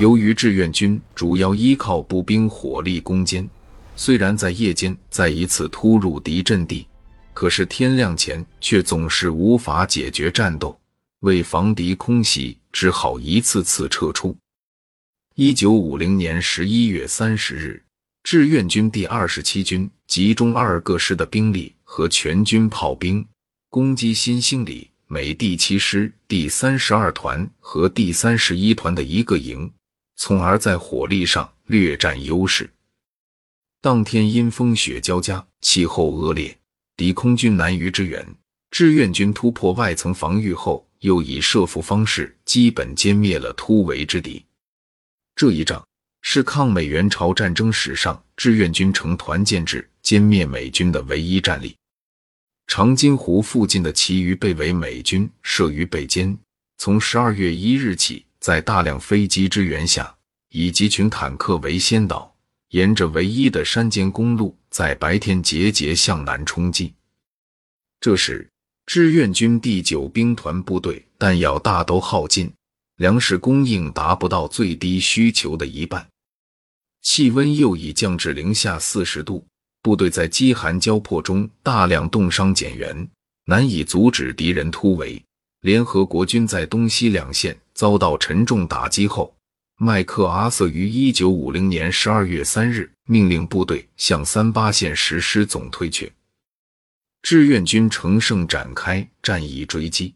由于志愿军主要依靠步兵火力攻坚，虽然在夜间再一次突入敌阵地，可是天亮前却总是无法解决战斗。为防敌空袭，只好一次次撤出。一九五零年十一月三十日，志愿军第二十七军集中二个师的兵力和全军炮兵，攻击新兴里美第七师第三十二团和第三十一团的一个营，从而在火力上略占优势。当天因风雪交加，气候恶劣，敌空军难于支援。志愿军突破外层防御后。又以设伏方式基本歼灭了突围之敌。这一仗是抗美援朝战争史上志愿军成团建制歼灭美军的唯一战例。长津湖附近的其余被围美军设于被歼，从十二月一日起，在大量飞机支援下，以集群坦克为先导，沿着唯一的山间公路，在白天节节向南冲击。这时。志愿军第九兵团部队弹药大都耗尽，粮食供应达不到最低需求的一半，气温又已降至零下四十度，部队在饥寒交迫中大量冻伤减员，难以阻止敌人突围。联合国军在东西两线遭到沉重打击后，麦克阿瑟于一九五零年十二月三日命令部队向三八线实施总退却。志愿军乘胜展开战役追击，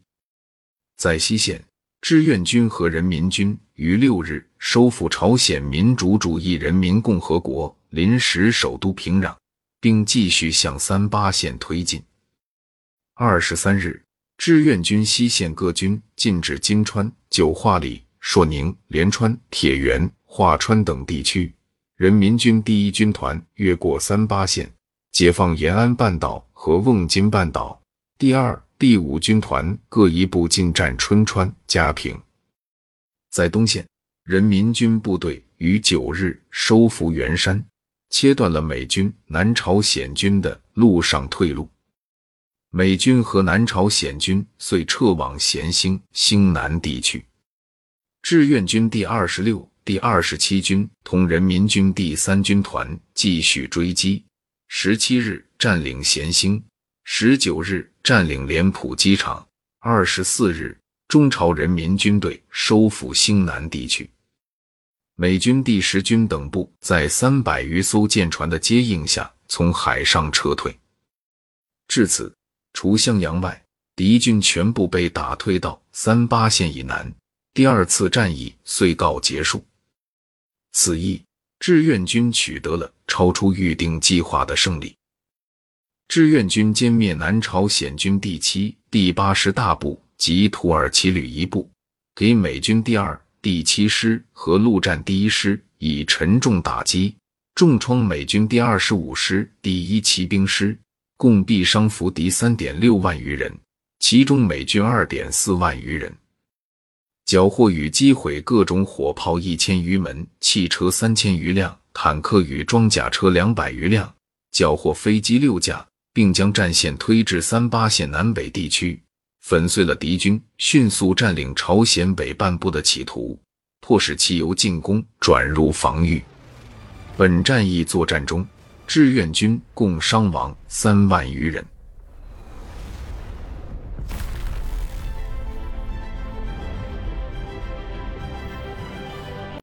在西线，志愿军和人民军于六日收复朝鲜民主主义人民共和国临时首都平壤，并继续向三八线推进。二十三日，志愿军西线各军进至金川、九化里、朔宁、连川、铁原、华川等地区，人民军第一军团越过三八线。解放延安半岛和瓮津半岛，第二、第五军团各一部进占春川、嘉平。在东线，人民军部队于九日收复元山，切断了美军南朝鲜军的陆上退路。美军和南朝鲜军遂撤往咸兴、兴南地区。志愿军第二十六、第二十七军同人民军第三军团继续追击。十七日占领咸兴，十九日占领连浦机场，二十四日中朝人民军队收复兴南地区。美军第十军等部在三百余艘舰船的接应下，从海上撤退。至此，除襄阳外，敌军全部被打退到三八线以南。第二次战役遂告结束。此役。志愿军取得了超出预定计划的胜利。志愿军歼灭南朝鲜军第七、第八师大部及土耳其旅一部，给美军第二、第七师和陆战第一师以沉重打击，重创美军第二十五师第一骑兵师，共毙伤俘敌三点六万余人，其中美军二点四万余人。缴获与击毁各种火炮一千余门，汽车三千余辆，坦克与装甲车两百余辆，缴获飞机六架，并将战线推至三八线南北地区，粉碎了敌军迅速占领朝鲜北半部的企图，迫使其由进攻转入防御。本战役作战中，志愿军共伤亡三万余人。